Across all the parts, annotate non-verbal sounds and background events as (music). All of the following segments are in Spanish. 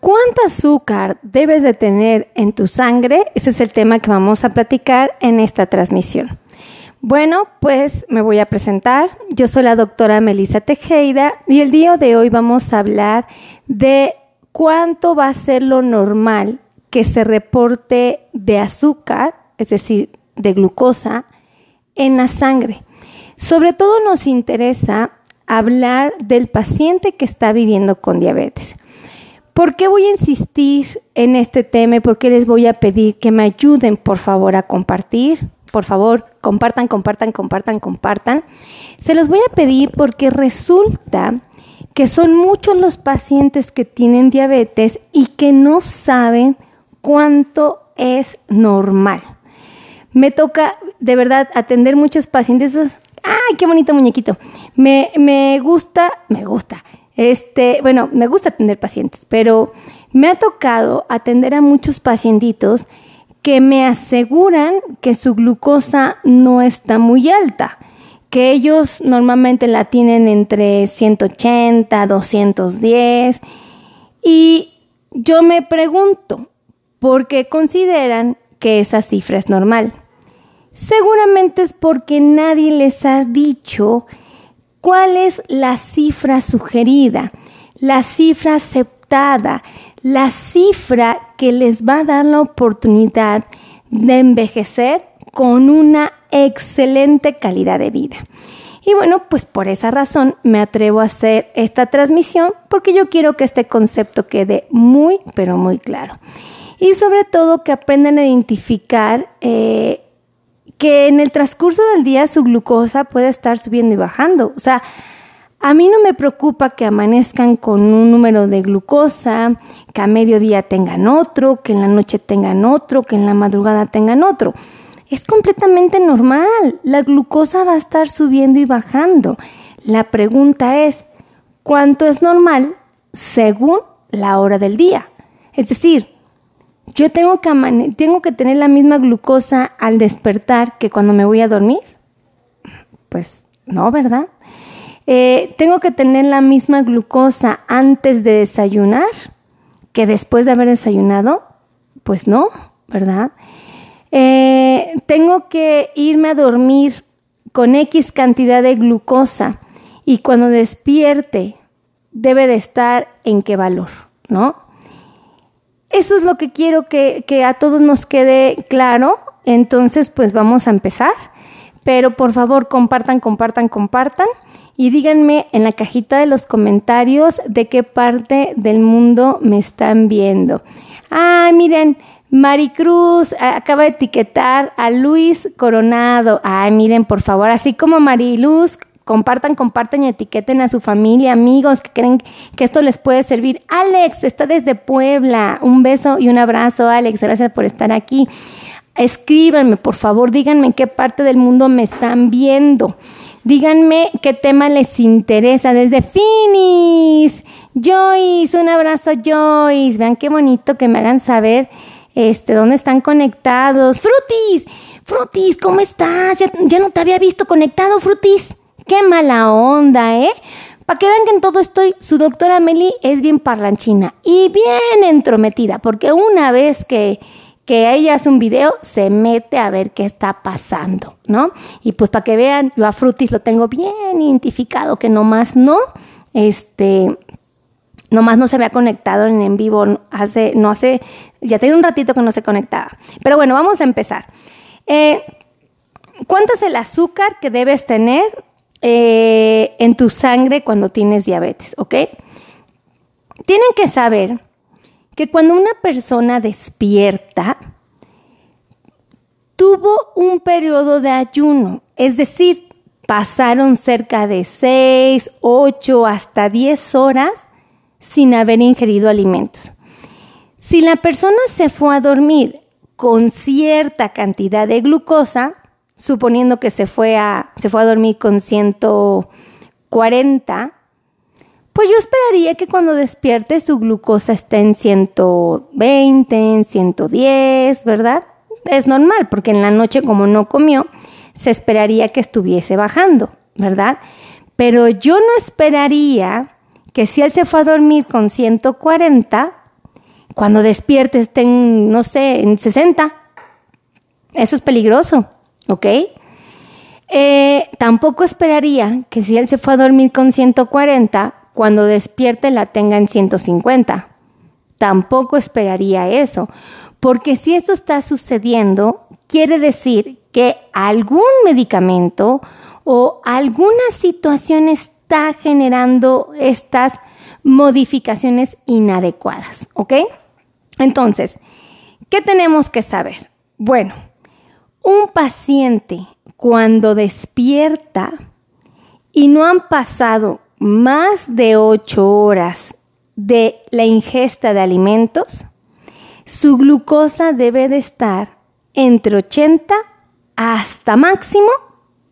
¿cuánto azúcar debes de tener en tu sangre? Ese es el tema que vamos a platicar en esta transmisión. Bueno, pues me voy a presentar. Yo soy la doctora Melissa Tejeda y el día de hoy vamos a hablar de cuánto va a ser lo normal que se reporte de azúcar, es decir, de glucosa, en la sangre. Sobre todo nos interesa hablar del paciente que está viviendo con diabetes. ¿Por qué voy a insistir en este tema y por qué les voy a pedir que me ayuden, por favor, a compartir? Por favor, compartan, compartan, compartan, compartan. Se los voy a pedir porque resulta que son muchos los pacientes que tienen diabetes y que no saben cuánto es normal. Me toca de verdad atender muchos pacientes ¡Ay, qué bonito muñequito! Me, me gusta, me gusta. Este, bueno, me gusta atender pacientes, pero me ha tocado atender a muchos pacientitos que me aseguran que su glucosa no está muy alta, que ellos normalmente la tienen entre 180, 210 y yo me pregunto, ¿por qué consideran que esa cifra es normal? Seguramente es porque nadie les ha dicho cuál es la cifra sugerida, la cifra aceptada, la cifra que les va a dar la oportunidad de envejecer con una excelente calidad de vida. Y bueno, pues por esa razón me atrevo a hacer esta transmisión porque yo quiero que este concepto quede muy, pero muy claro. Y sobre todo que aprendan a identificar eh, que en el transcurso del día su glucosa puede estar subiendo y bajando. O sea, a mí no me preocupa que amanezcan con un número de glucosa, que a mediodía tengan otro, que en la noche tengan otro, que en la madrugada tengan otro. Es completamente normal. La glucosa va a estar subiendo y bajando. La pregunta es, ¿cuánto es normal según la hora del día? Es decir, yo tengo que, tener la misma glucosa al despertar que cuando me voy a dormir. Pues no, ¿verdad? Eh, tengo que tener la misma glucosa antes de desayunar que después de haber desayunado. Pues no, ¿verdad? Eh, tengo que irme a dormir con X cantidad de glucosa y cuando despierte debe de estar en qué valor, ¿no? Eso es lo que quiero que, a todos nos quede claro. Entonces, pues vamos a empezar. Pero por favor, compartan, compartan, compartan. Y díganme en la cajita de los comentarios de qué parte del mundo me están viendo. Ah, miren, Maricruz acaba de etiquetar a Luis Coronado. Ay, miren, por favor, así como Mariluz Compartan, compartan y etiqueten a su familia, amigos que creen que esto les puede servir. Alex está desde Puebla. Un beso y un abrazo, Alex. Gracias por estar aquí. Escríbanme, por favor, díganme en qué parte del mundo me están viendo. Díganme qué tema les interesa desde Finis. Joyce, un abrazo Joyce. Vean qué bonito que me hagan saber este, dónde están conectados. Frutis, Frutis, ¿cómo estás? Ya, ya no te había visto conectado, Frutis. Qué mala onda, ¿eh? Para que vean que en todo estoy, su doctora Meli es bien parlanchina y bien entrometida, porque una vez que, que ella hace un video, se mete a ver qué está pasando, ¿no? Y pues para que vean, yo a Frutis lo tengo bien identificado, que nomás no, este, nomás no se había conectado en, en vivo hace, no hace, ya tiene un ratito que no se conectaba. Pero bueno, vamos a empezar. Eh, ¿Cuánto es el azúcar que debes tener eh, en tu sangre cuando tienes diabetes, ¿ok? Tienen que saber que cuando una persona despierta, tuvo un periodo de ayuno, es decir, pasaron cerca de 6, 8, hasta 10 horas sin haber ingerido alimentos. Si la persona se fue a dormir con cierta cantidad de glucosa, suponiendo que se fue a, se fue a dormir con 140, pues yo esperaría que cuando despierte su glucosa esté en 120, en 110, ¿verdad? Es normal, porque en la noche como no comió, se esperaría que estuviese bajando, ¿verdad? Pero yo no esperaría que si él se fue a dormir con 140, cuando despiertes estén, no sé, en 60. Eso es peligroso, ¿ok? Eh, tampoco esperaría que si él se fue a dormir con 140, cuando despierte la tenga en 150. Tampoco esperaría eso, porque si esto está sucediendo, quiere decir que algún medicamento o alguna situación está generando estas modificaciones inadecuadas, ¿ok? Entonces, ¿qué tenemos que saber? Bueno, un paciente cuando despierta y no han pasado más de 8 horas de la ingesta de alimentos, su glucosa debe de estar entre 80 hasta máximo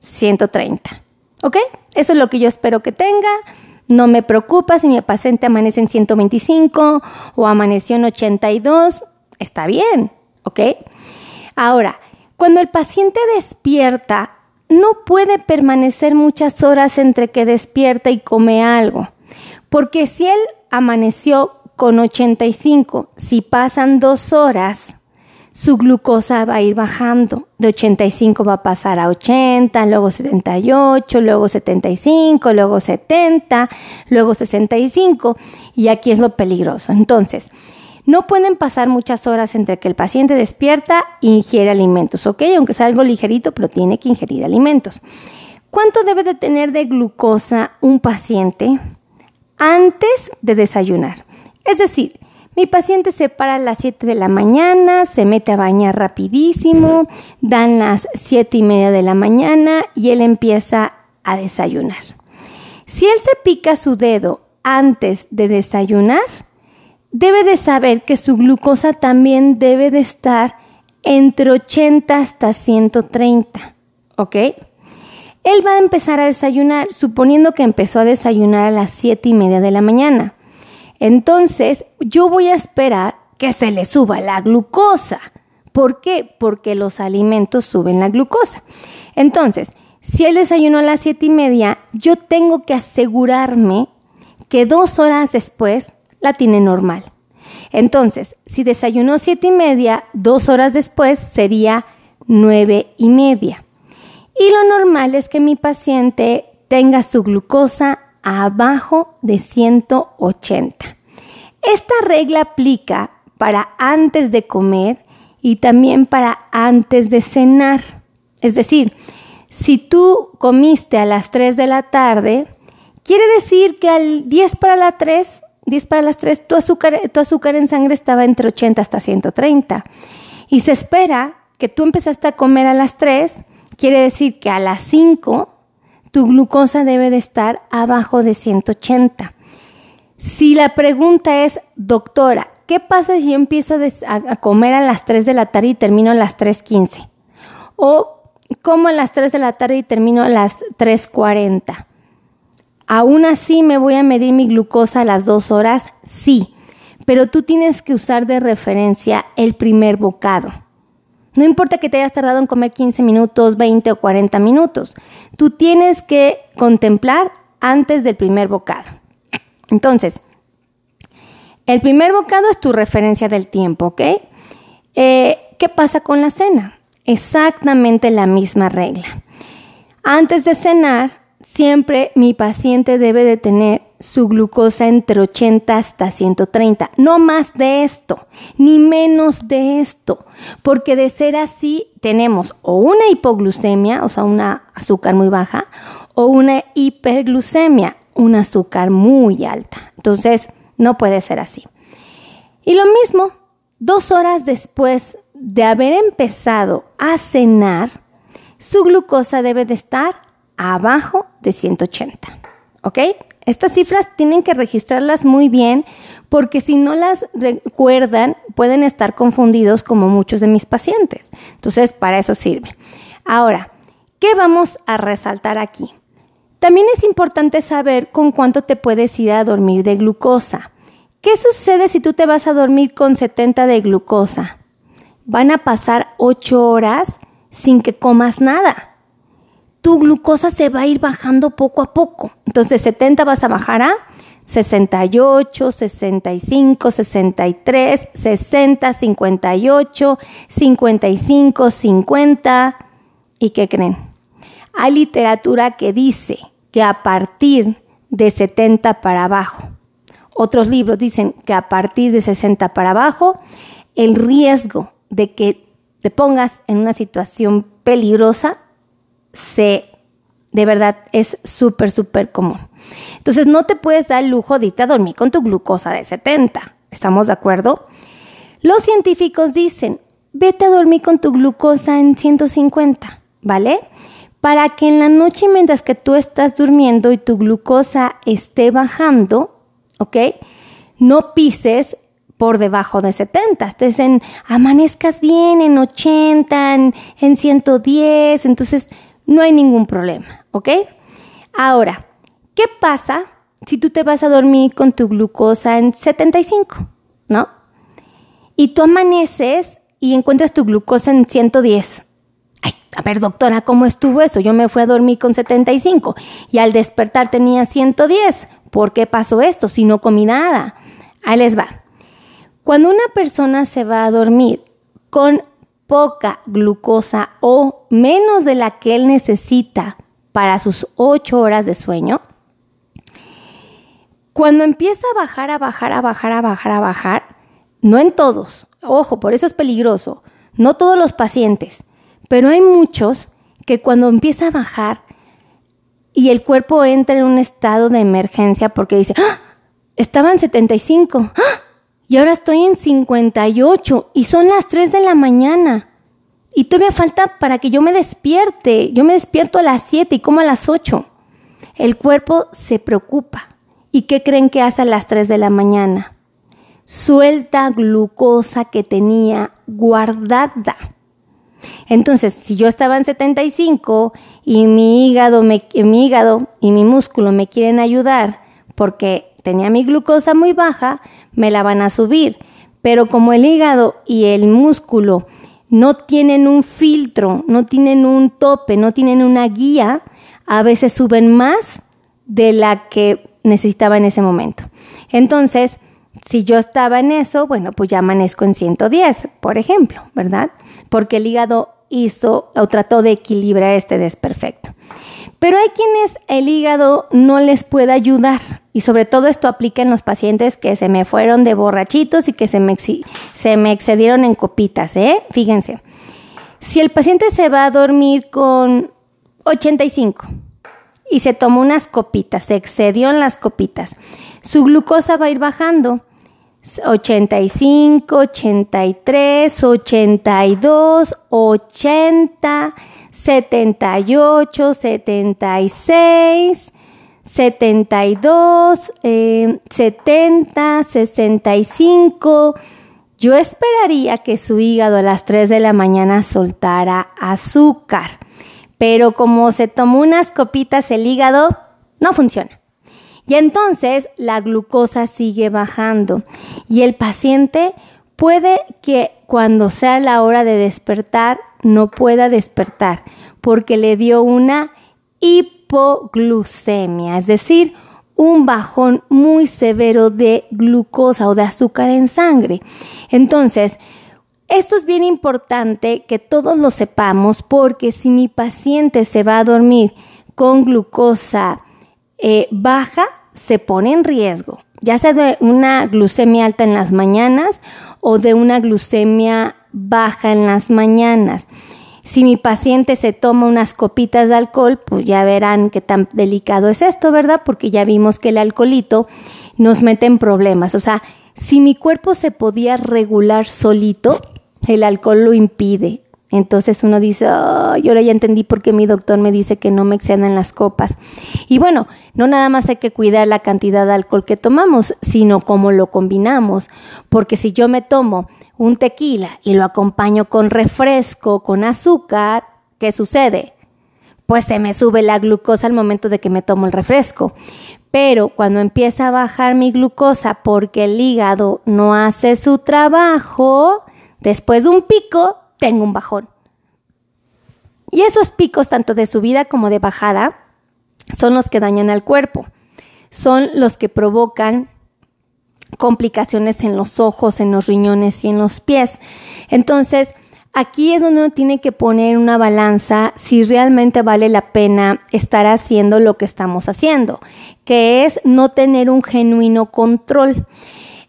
130. ¿Ok? Eso es lo que yo espero que tenga. No me preocupa si mi paciente amanece en 125 o amaneció en 82. Está bien. ¿Ok? Ahora, cuando el paciente despierta, no puede permanecer muchas horas entre que despierta y come algo. Porque si él amaneció con 85, si pasan dos horas, su glucosa va a ir bajando. De 85 va a pasar a 80, luego 78, luego 75, luego 70, luego 65. Y aquí es lo peligroso. Entonces, no pueden pasar muchas horas entre que el paciente despierta e ingiere alimentos, ¿ok? Aunque sea algo ligerito, pero tiene que ingerir alimentos. ¿Cuánto debe de tener de glucosa un paciente antes de desayunar? Es decir, mi paciente se para a las 7 de la mañana, se mete a bañar rapidísimo, dan las 7 y media de la mañana y él empieza a desayunar. Si él se pica su dedo antes de desayunar, debe de saber que su glucosa también debe de estar entre 80 hasta 130, ¿ok? Él va a empezar a desayunar, suponiendo que empezó a desayunar a las 7 y media de la mañana. Entonces, yo voy a esperar que se le suba la glucosa. ¿Por qué? Porque los alimentos suben la glucosa. Entonces, si él desayunó a las siete y media, yo tengo que asegurarme que dos horas después la tiene normal. Entonces, si desayunó siete y media, dos horas después sería nueve y media. Y lo normal es que mi paciente tenga su glucosa abajo de 180. Esta regla aplica para antes de comer y también para antes de cenar. Es decir, si tú comiste a las 3 de la tarde, quiere decir que al 10 para las 3, 10 para las 3, tu azúcar, tu azúcar en sangre estaba entre 80 hasta 130. Y se espera que tú empezaste a comer a las 3, quiere decir que a las 5 tu glucosa debe de estar abajo de 180. Si la pregunta es, doctora, ¿qué pasa si yo empiezo a, comer a las 3 de la tarde y termino a las 3.15? O como a las 3 de la tarde y termino a las 3.40. ¿Aún así me voy a medir mi glucosa a las 2 horas? Sí, pero tú tienes que usar de referencia el primer bocado. No importa que te hayas tardado en comer 15 minutos, 20 o 40 minutos. Tú tienes que contemplar antes del primer bocado. Entonces, el primer bocado es tu referencia del tiempo, ¿ok? Eh, ¿Qué pasa con la cena? Exactamente la misma regla. Antes de cenar, siempre mi paciente debe de tener su glucosa entre 80 hasta 130, no más de esto, ni menos de esto, porque de ser así tenemos o una hipoglucemia, o sea, una azúcar muy baja, o una hiperglucemia, un azúcar muy alta. Entonces, no puede ser así. Y lo mismo, dos horas después de haber empezado a cenar, su glucosa debe de estar abajo de 180. ¿Ok? Estas cifras tienen que registrarlas muy bien porque si no las recuerdan pueden estar confundidos como muchos de mis pacientes. Entonces, para eso sirve. Ahora, ¿qué vamos a resaltar aquí? También es importante saber con cuánto te puedes ir a dormir de glucosa. ¿Qué sucede si tú te vas a dormir con 70 de glucosa? Van a pasar 8 horas sin que comas nada tu glucosa se va a ir bajando poco a poco. Entonces 70 vas a bajar a 68, 65, 63, 60, 58, 55, 50. ¿Y qué creen? Hay literatura que dice que a partir de 70 para abajo, otros libros dicen que a partir de 60 para abajo, el riesgo de que te pongas en una situación peligrosa se de verdad es súper, súper común. Entonces no te puedes dar el lujo de irte a dormir con tu glucosa de 70. ¿Estamos de acuerdo? Los científicos dicen, vete a dormir con tu glucosa en 150, ¿vale? Para que en la noche mientras que tú estás durmiendo y tu glucosa esté bajando, ¿ok? No pises por debajo de 70, estés en, amanezcas bien en 80, en, en 110, entonces no hay ningún problema, ¿ok? Ahora, ¿Qué pasa si tú te vas a dormir con tu glucosa en 75, ¿no? Y tú amaneces y encuentras tu glucosa en 110. Ay, a ver, doctora, ¿cómo estuvo eso? Yo me fui a dormir con 75 y al despertar tenía 110. ¿Por qué pasó esto si no comí nada? Ahí les va. Cuando una persona se va a dormir con poca glucosa o menos de la que él necesita para sus 8 horas de sueño, cuando empieza a bajar, a bajar, a bajar, a bajar, a bajar, no en todos, ojo, por eso es peligroso, no todos los pacientes, pero hay muchos que cuando empieza a bajar y el cuerpo entra en un estado de emergencia porque dice, ¡Ah! estaba en 75 ¡Ah! Y ahora estoy en 58 y son las 3 de la mañana. Y todavía falta para que yo me despierte. Yo me despierto a las 7 y como a las 8. El cuerpo se preocupa. ¿Y qué creen que hace a las 3 de la mañana? Suelta glucosa que tenía guardada. Entonces, si yo estaba en 75 y mi hígado, mi hígado y mi músculo me quieren ayudar porque tenía mi glucosa muy baja, me la van a subir. Pero como el hígado y el músculo no tienen un filtro, no tienen un tope, no tienen una guía, a veces suben más de la que necesitaba en ese momento. Entonces, si yo estaba en eso, bueno, pues ya amanezco en 110, por ejemplo, ¿verdad? Porque el hígado hizo o trató de equilibrar este desperfecto. Pero hay quienes el hígado no les puede ayudar y sobre todo esto aplica en los pacientes que se me fueron de borrachitos y que se me, se me excedieron en copitas, ¿eh? Fíjense, si el paciente se va a dormir con 85, y se tomó unas copitas, se excedió en las copitas. Su glucosa va a ir bajando. 85, 83, 82, 80, 78, 76, 72, 70, 65. Yo esperaría que su hígado a las 3 de la mañana soltara azúcar pero como se tomó unas copitas el hígado, no funciona. Y entonces la glucosa sigue bajando y el paciente puede que cuando sea la hora de despertar no pueda despertar porque le dio una hipoglucemia, es decir, un bajón muy severo de glucosa o de azúcar en sangre. Entonces, esto es bien importante que todos lo sepamos porque si mi paciente se va a dormir con glucosa eh, baja, se pone en riesgo, ya sea de una glucemia alta en las mañanas o de una glucemia baja en las mañanas. Si mi paciente se toma unas copitas de alcohol, pues ya verán qué tan delicado es esto, ¿verdad? Porque ya vimos que el alcoholito nos mete en problemas. O sea, si mi cuerpo se podía regular solito, el alcohol lo impide. Entonces uno dice, yo ahora ya entendí por qué mi doctor me dice que no me excedan las copas. Y bueno, no nada más hay que cuidar la cantidad de alcohol que tomamos, sino cómo lo combinamos. Porque si yo me tomo un tequila y lo acompaño con refresco, con azúcar, ¿qué sucede? Pues se me sube la glucosa al momento de que me tomo el refresco. Pero cuando empieza a bajar mi glucosa porque el hígado no hace su trabajo, Después de un pico, tengo un bajón. Y esos picos, tanto de subida como de bajada, son los que dañan al cuerpo. son los que provocan complicaciones en los ojos, en los riñones y en los pies. Entonces, aquí es donde uno tiene que poner una balanza si realmente vale la pena estar haciendo lo que estamos haciendo, que es no tener un genuino control.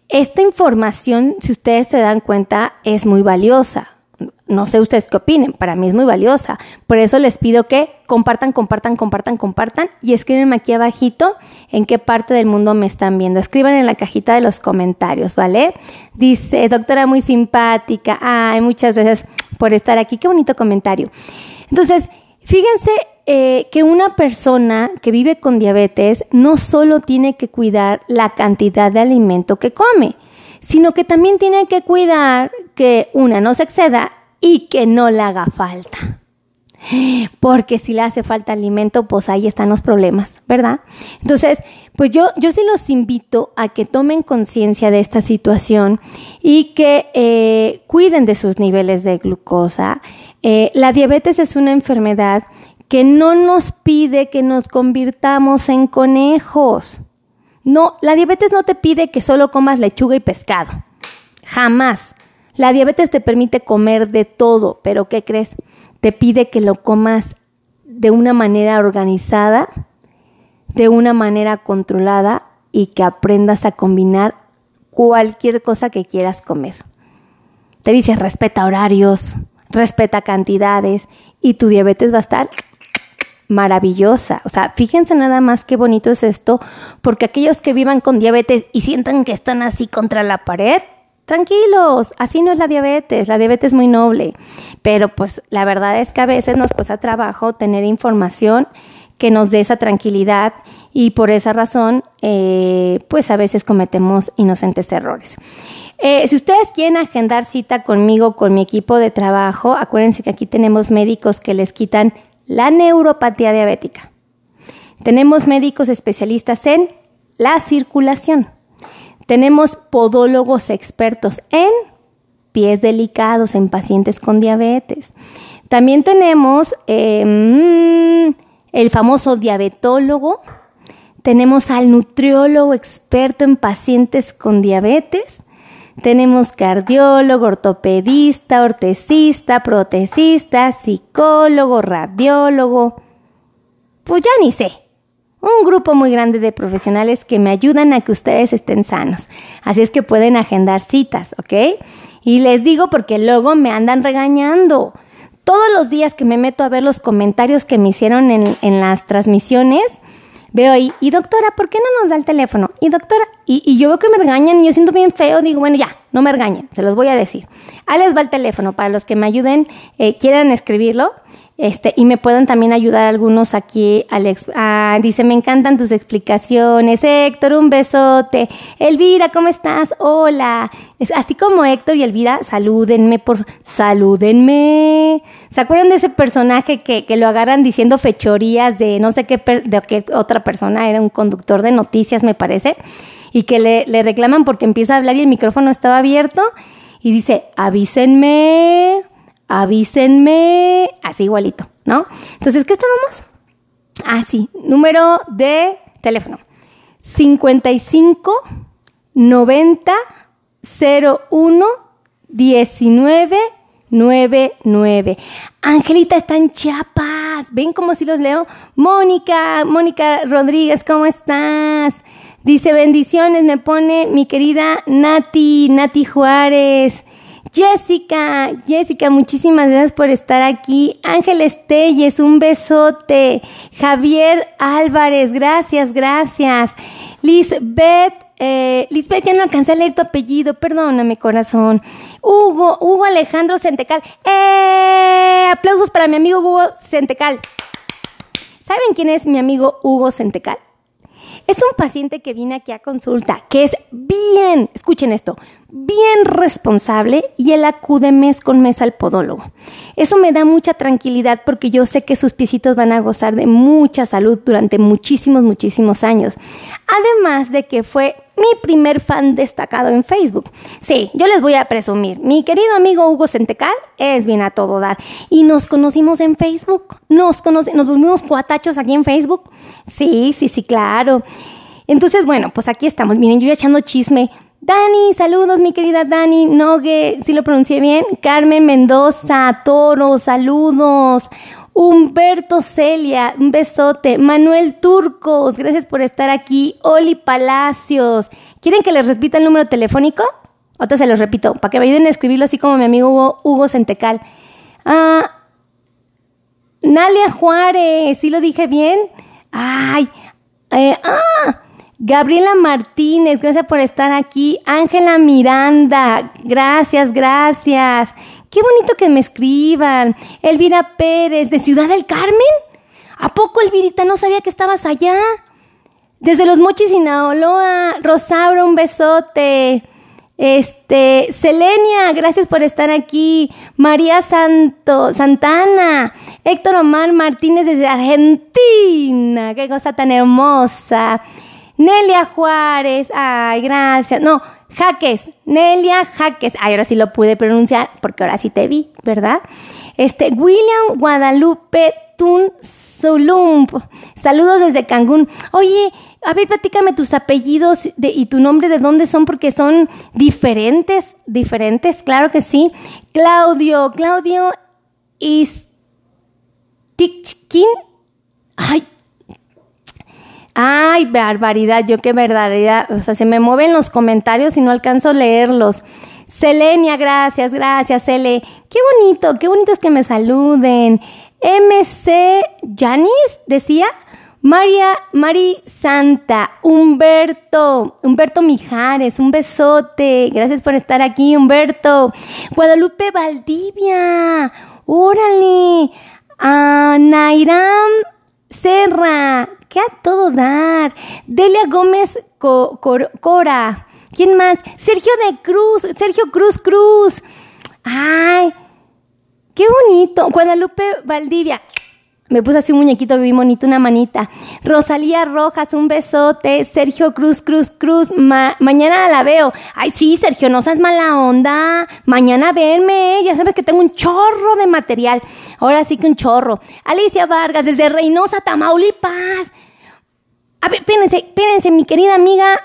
Esta información, si ustedes se dan cuenta, es muy valiosa. No sé ustedes qué opinen, para mí es muy valiosa. Por eso les pido que compartan, compartan, compartan, compartan y escriben aquí abajito en qué parte del mundo me están viendo. Escriban en la cajita de los comentarios, ¿vale? Dice, doctora muy simpática. Ay, muchas gracias por estar aquí. Qué bonito comentario. Entonces, fíjense eh, que una persona que vive con diabetes no solo tiene que cuidar la cantidad de alimento que come, sino que también tiene que cuidar que una no se exceda y que no le haga falta. Porque si le hace falta alimento, pues ahí están los problemas, ¿verdad? Entonces, pues yo, yo sí los invito a que tomen conciencia de esta situación y que eh, cuiden de sus niveles de glucosa. Eh, la diabetes es una enfermedad que no nos pide que nos convirtamos en conejos. No, la diabetes no te pide que solo comas lechuga y pescado. Jamás. La diabetes te permite comer de todo, pero ¿qué crees? Te pide que lo comas de una manera organizada, de una manera controlada y que aprendas a combinar cualquier cosa que quieras comer. Te dice respeta horarios, respeta cantidades y tu diabetes va a estar maravillosa. O sea, fíjense nada más qué bonito es esto, porque aquellos que vivan con diabetes y sientan que están así contra la pared, tranquilos, así no es la diabetes, la diabetes es muy noble, pero pues la verdad es que a veces nos cuesta trabajo tener información que nos dé esa tranquilidad y por esa razón eh, pues a veces cometemos inocentes errores. Eh, si ustedes quieren agendar cita conmigo, con mi equipo de trabajo, acuérdense que aquí tenemos médicos que les quitan la neuropatía diabética. Tenemos médicos especialistas en la circulación. Tenemos podólogos expertos en pies delicados en pacientes con diabetes. También tenemos em, el famoso diabetólogo. Tenemos al nutriólogo experto en pacientes con diabetes. Tenemos cardiólogo, ortopedista, ortesista, protesista, psicólogo, radiólogo. Pues ya ni sé. Un grupo muy grande de profesionales que me ayudan a que ustedes estén sanos. Así es que pueden agendar citas, ¿ok? Y les digo porque luego me andan regañando. Todos los días que me meto a ver los comentarios que me hicieron en, en las transmisiones, veo ahí, y doctora, ¿por qué no nos da el teléfono? Y doctora, y, yo veo que me regañan y yo siento bien feo, digo, bueno, ya, no me regañen, se los voy a decir. Ahí les va el teléfono para los que me ayuden, eh, quieran escribirlo. Este, y me pueden también ayudar algunos aquí, Alex. Ah, dice, me encantan tus explicaciones. Héctor, un besote. Elvira, ¿cómo estás? Hola. Es, así como Héctor y Elvira, salúdenme, por salúdenme. ¿Se acuerdan de ese personaje que, que lo agarran diciendo fechorías de no sé qué, de qué otra persona? Era un conductor de noticias, me parece. Y que le, le reclaman porque empieza a hablar y el micrófono estaba abierto. Y dice, avísenme avísenme, así igualito, ¿no? Entonces, ¿qué estábamos? Ah, número de teléfono. 55 90 01 19 99. Angelita está en Chiapas. ¿Ven cómo si los leo? Mónica, Mónica Rodríguez, ¿cómo estás? Dice bendiciones, me pone mi querida Nati, Nati Juárez. Jessica, Jessica, muchísimas gracias por estar aquí. Ángeles Telles, un besote. Javier Álvarez, gracias, gracias. Lisbeth, eh, Lisbeth, ya no alcancé a leer tu apellido, perdóname, corazón. Hugo, Hugo Alejandro Centecal. ¡Eh! Aplausos para mi amigo Hugo Centecal. ¿Saben quién es mi amigo Hugo Centecal? Es un paciente que viene aquí a consulta, que es bien, escuchen esto, bien responsable y él acude mes con mes al podólogo. Eso me da mucha tranquilidad porque yo sé que sus piecitos van a gozar de mucha salud durante muchísimos, muchísimos años. Además de que fue mi primer fan destacado en Facebook. Sí, yo les voy a presumir. Mi querido amigo Hugo Centecal es bien a todo dar. Y nos conocimos en Facebook. Nos, nos volvimos cuatachos aquí en Facebook. Sí, sí, sí, claro. Entonces, bueno, pues aquí estamos. Miren, yo ya echando chisme. Dani, saludos, mi querida Dani Nogue, si lo pronuncié bien. Carmen Mendoza, Toro, saludos. Humberto Celia, un besote. Manuel Turcos, gracias por estar aquí. Oli Palacios. ¿Quieren que les repita el número telefónico? Otra se los repito, para que me ayuden a escribirlo así como mi amigo Hugo, Hugo Centecal. Ah, Nalia Juárez, ¿sí lo dije bien? Ay, eh, ah, Gabriela Martínez, gracias por estar aquí. Ángela Miranda, gracias, gracias. Qué bonito que me escriban. Elvira Pérez, de Ciudad del Carmen. ¿A poco, Elvirita, no sabía que estabas allá? Desde los Mochis, Naoloa. Rosauro, un besote. Este, Selenia, gracias por estar aquí. María Santo, Santana, Héctor Omar Martínez desde Argentina. Qué cosa tan hermosa. Nelia Juárez, ay, gracias. No, Jaques, Nelia Jaques. Ay, ahora sí lo pude pronunciar porque ahora sí te vi, ¿verdad? Este, William Guadalupe Tun Zulump. Saludos desde Cancún. Oye, a ver, platícame tus apellidos y tu nombre, de dónde son, porque son diferentes, diferentes, claro que sí. Claudio, Claudio Istichkin. Ay, ay, barbaridad, yo qué barbaridad. O sea, se me mueven los comentarios y no alcanzo a leerlos. Selenia, gracias, gracias, Cele. Qué bonito, qué bonito es que me saluden. MC Janis decía. María, Mari Santa, Humberto, Humberto Mijares, un besote. Gracias por estar aquí, Humberto. Guadalupe Valdivia, órale. A Nairam Serra, que a todo dar. Delia Gómez Cora. ¿Quién más? Sergio de Cruz, Sergio Cruz Cruz. Ay, qué bonito. Guadalupe Valdivia. Me puse así un muñequito bien bonito, una manita. Rosalía Rojas, un besote. Sergio Cruz, Cruz, Cruz. mañana la veo. Ay, sí, Sergio, no seas mala onda. Mañana verme. Ya sabes que tengo un chorro de material. Ahora sí que un chorro. Alicia Vargas, desde Reynosa, Tamaulipas. A ver, espérense, espérense, mi querida amiga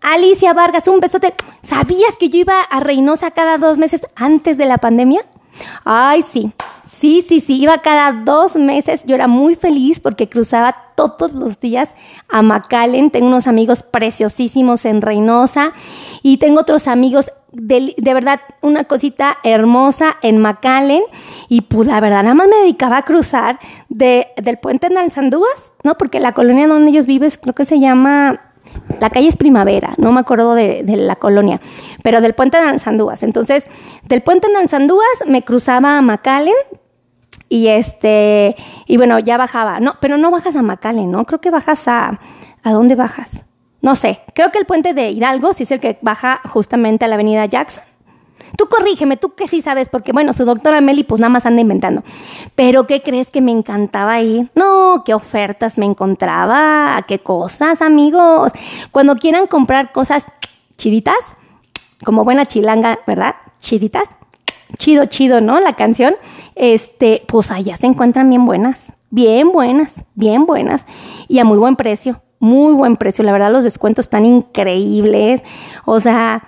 Alicia Vargas, un besote. ¿Sabías que yo iba a Reynosa cada dos meses antes de la pandemia? Ay, sí. Sí, sí, sí, iba cada dos meses. Yo era muy feliz porque cruzaba todos los días a McAllen. Tengo unos amigos preciosísimos en Reynosa y tengo otros amigos de, verdad una cosita hermosa en McAllen. Y pues la verdad, nada más me dedicaba a cruzar de, del puente en Alzandúas, ¿no? Porque la colonia donde ellos viven creo que se llama la calle es Primavera, no me acuerdo de, la colonia, pero del puente de Alzandúas. Entonces, del puente de Alzandúas me cruzaba a McAllen y este, y bueno, ya bajaba. No, pero no bajas a Macale, ¿no? Creo que bajas a. ¿A dónde bajas? No sé. Creo que el puente de Hidalgo sí es el que baja justamente a la avenida Jackson. Tú corrígeme, tú que sí sabes, porque bueno, su doctora Meli pues nada más anda inventando. Pero ¿qué crees que me encantaba ir? No, qué ofertas me encontraba, qué cosas, amigos. Cuando quieran comprar cosas chiditas, como buena chilanga, ¿verdad? Chiditas, chido, chido, ¿no? La canción, este, pues allá se encuentran bien buenas, bien buenas, bien buenas y a muy buen precio, muy buen precio. La verdad, los descuentos están increíbles. O sea,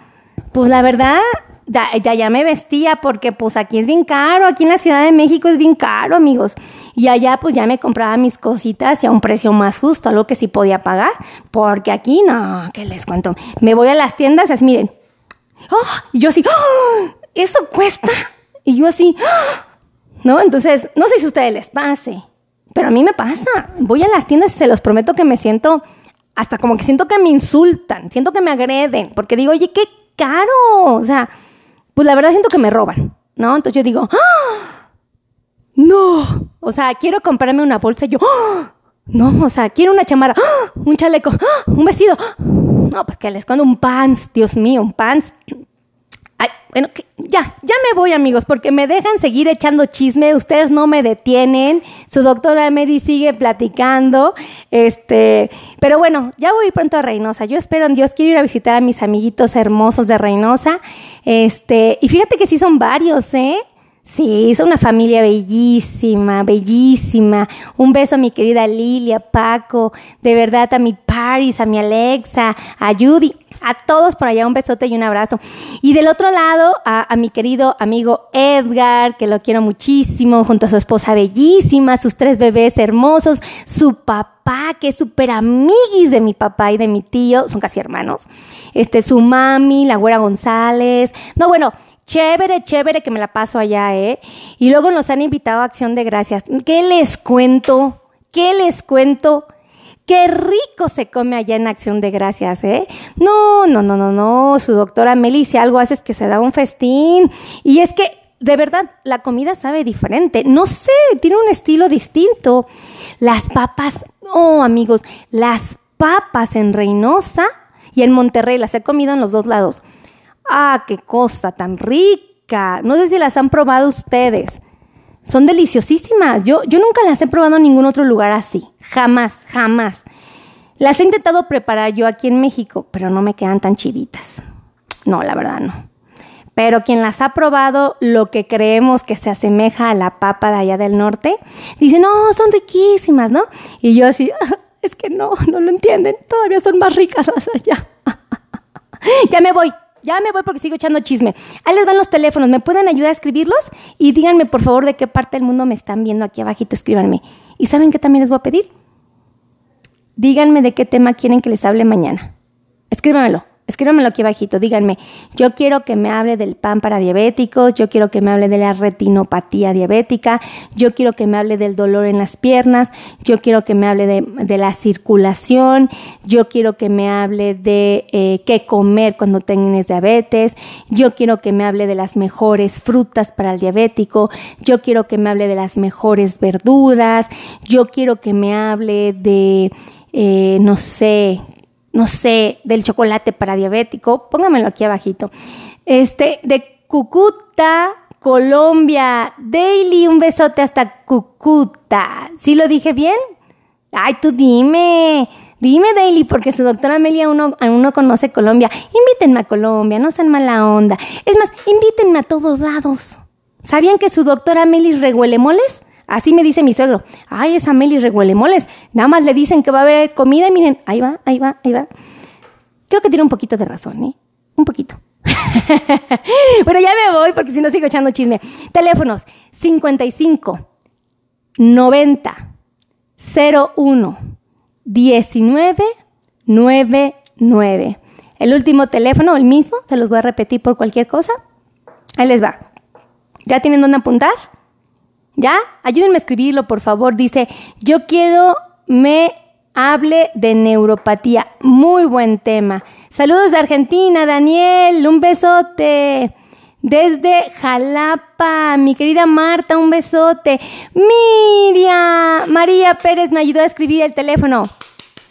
pues la verdad, ya, me vestía porque pues aquí es bien caro, aquí en la Ciudad de México es bien caro, amigos. Y allá pues ya me compraba mis cositas y a un precio más justo, algo que sí podía pagar, porque aquí no, ¿qué les cuento? Me voy a las tiendas, es miren. ¡Oh! Y yo así, ¡Oh! ¿Eso cuesta? Y yo así, ¿no? Entonces, no sé si ustedes les pase, pero a mí me pasa. Voy a las tiendas y se los prometo que me siento, hasta como que siento que me insultan, siento que me agreden, porque digo, oye, qué caro. O sea, pues la verdad siento que me roban, ¿no? Entonces yo digo, ¡Ah! no. O sea, quiero comprarme una bolsa yo, ¡Ah! no, o sea, quiero una chamarra, ¡Ah! un chaleco, un vestido. No, pues que les cuando un pants, Dios mío, un pants Ay, bueno, ya, ya me voy amigos, porque me dejan seguir echando chisme, ustedes no me detienen, su doctora Mary sigue platicando, este, pero bueno, ya voy pronto a Reynosa, yo espero en Dios, quiero ir a visitar a mis amiguitos hermosos de Reynosa, este, y fíjate que sí son varios, ¿eh? Sí, es una familia bellísima, bellísima. Un beso a mi querida Lilia, Paco, de verdad a mi Paris, a mi Alexa, a Judy, a todos por allá un besote y un abrazo. Y del otro lado, a, mi querido amigo Edgar, que lo quiero muchísimo, junto a su esposa bellísima, sus tres bebés hermosos, su papá, que es súper amiguis de mi papá y de mi tío, son casi hermanos. Este, su mami, la güera González. No, bueno, Chévere, chévere que me la paso allá, ¿eh? Y luego nos han invitado a Acción de Gracias. ¿Qué les cuento? ¿Qué les cuento? Qué rico se come allá en Acción de Gracias, ¿eh? No, no, no, no, no. Su doctora Meli, si algo hace que se da un festín. Y es que, de verdad, la comida sabe diferente. No sé, tiene un estilo distinto. Las papas, oh, amigos, las papas en Reynosa y en Monterrey las he comido en los dos lados. Ah, qué cosa tan rica. No sé si las han probado ustedes. Son deliciosísimas. Yo, yo nunca las he probado en ningún otro lugar así. Jamás, jamás. Las he intentado preparar yo aquí en México, pero no me quedan tan chiditas. No, la verdad no. Pero quien las ha probado, lo que creemos que se asemeja a la papa de allá del norte, dice, no, son riquísimas, ¿no? Y yo así, es que no, no lo entienden, todavía son más ricas las allá. (laughs) ya me voy, ya me voy porque sigo echando chisme. Ahí les van los teléfonos. ¿Me pueden ayudar a escribirlos? Y díganme, por favor, de qué parte del mundo me están viendo aquí abajito. Escríbanme. ¿Y saben qué también les voy a pedir? Díganme de qué tema quieren que les hable mañana. Escríbanmelo. Escríbanmelo aquí abajito, díganme, yo quiero que me hable del pan para diabéticos, yo quiero que me hable de la retinopatía diabética, yo quiero que me hable del dolor en las piernas, yo quiero que me hable de, la circulación, yo quiero que me hable de eh, qué comer cuando tengas diabetes, yo quiero que me hable de las mejores frutas para el diabético, yo quiero que me hable de las mejores verduras, yo quiero que me hable de... Eh, no sé, no sé, del chocolate para diabético, póngamelo aquí abajito. Este, de Cucuta, Colombia. Daily, un besote hasta Cucuta. ¿Sí lo dije bien? Ay, tú dime. Dime, Daily, porque su doctora Amelia uno, uno conoce Colombia. Invítenme a Colombia, no sean mala onda. Es más, invítenme a todos lados. ¿Sabían que su doctora Amelia rehuele moles? Así me dice mi suegro. Ay, esa Meli rehuele moles. Nada más le dicen que va a haber comida y miren, ahí va, ahí va, ahí va. Creo que tiene un poquito de razón, ¿eh? Un poquito. (laughs) Pero ya me voy porque si no sigo echando chisme. Teléfonos 55 90 01 19 99. El último teléfono, el mismo, se los voy a repetir por cualquier cosa. Ahí les va. ¿Ya tienen dónde apuntar? ¿Ya? Ayúdenme a escribirlo, por favor. Dice, yo quiero me hable de neuropatía. Muy buen tema. Saludos de Argentina, Daniel. Un besote. Desde Jalapa, mi querida Marta, un besote. Miriam, María Pérez me ayudó a escribir el teléfono.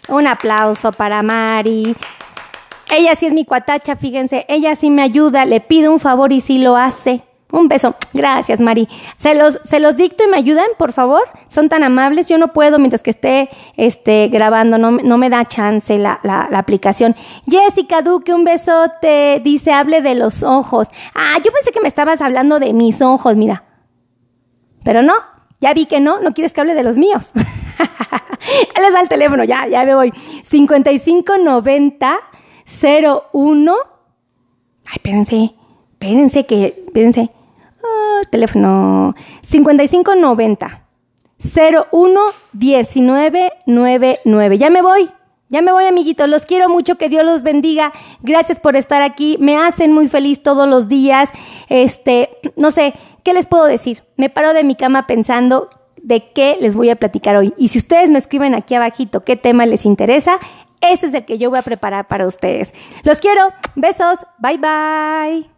Un aplauso para Mari. Ella sí es mi cuatacha, fíjense, ella sí me ayuda, le pido un favor y sí lo hace. Un beso. Gracias, Mari. ¿Se los, ¿Se los dicto y me ayudan, por favor? Son tan amables. Yo no puedo mientras que esté este, grabando. No, no me da chance la, la, la, aplicación. Jessica Duque, un besote. Dice, hable de los ojos. Ah, yo pensé que me estabas hablando de mis ojos, mira. Pero no, ya vi que no. No quieres que hable de los míos. (laughs) Les da el teléfono. Ya, ya me voy. 5590 01. Ay, espérense. Espérense que, espérense teléfono 5590 01 1999. Ya me voy. Ya me voy, amiguitos. Los quiero mucho. Que Dios los bendiga. Gracias por estar aquí. Me hacen muy feliz todos los días. Este, no sé, ¿qué les puedo decir? Me paro de mi cama pensando de qué les voy a platicar hoy. Y si ustedes me escriben aquí abajito qué tema les interesa, ese es el que yo voy a preparar para ustedes. Los quiero. Besos. Bye bye.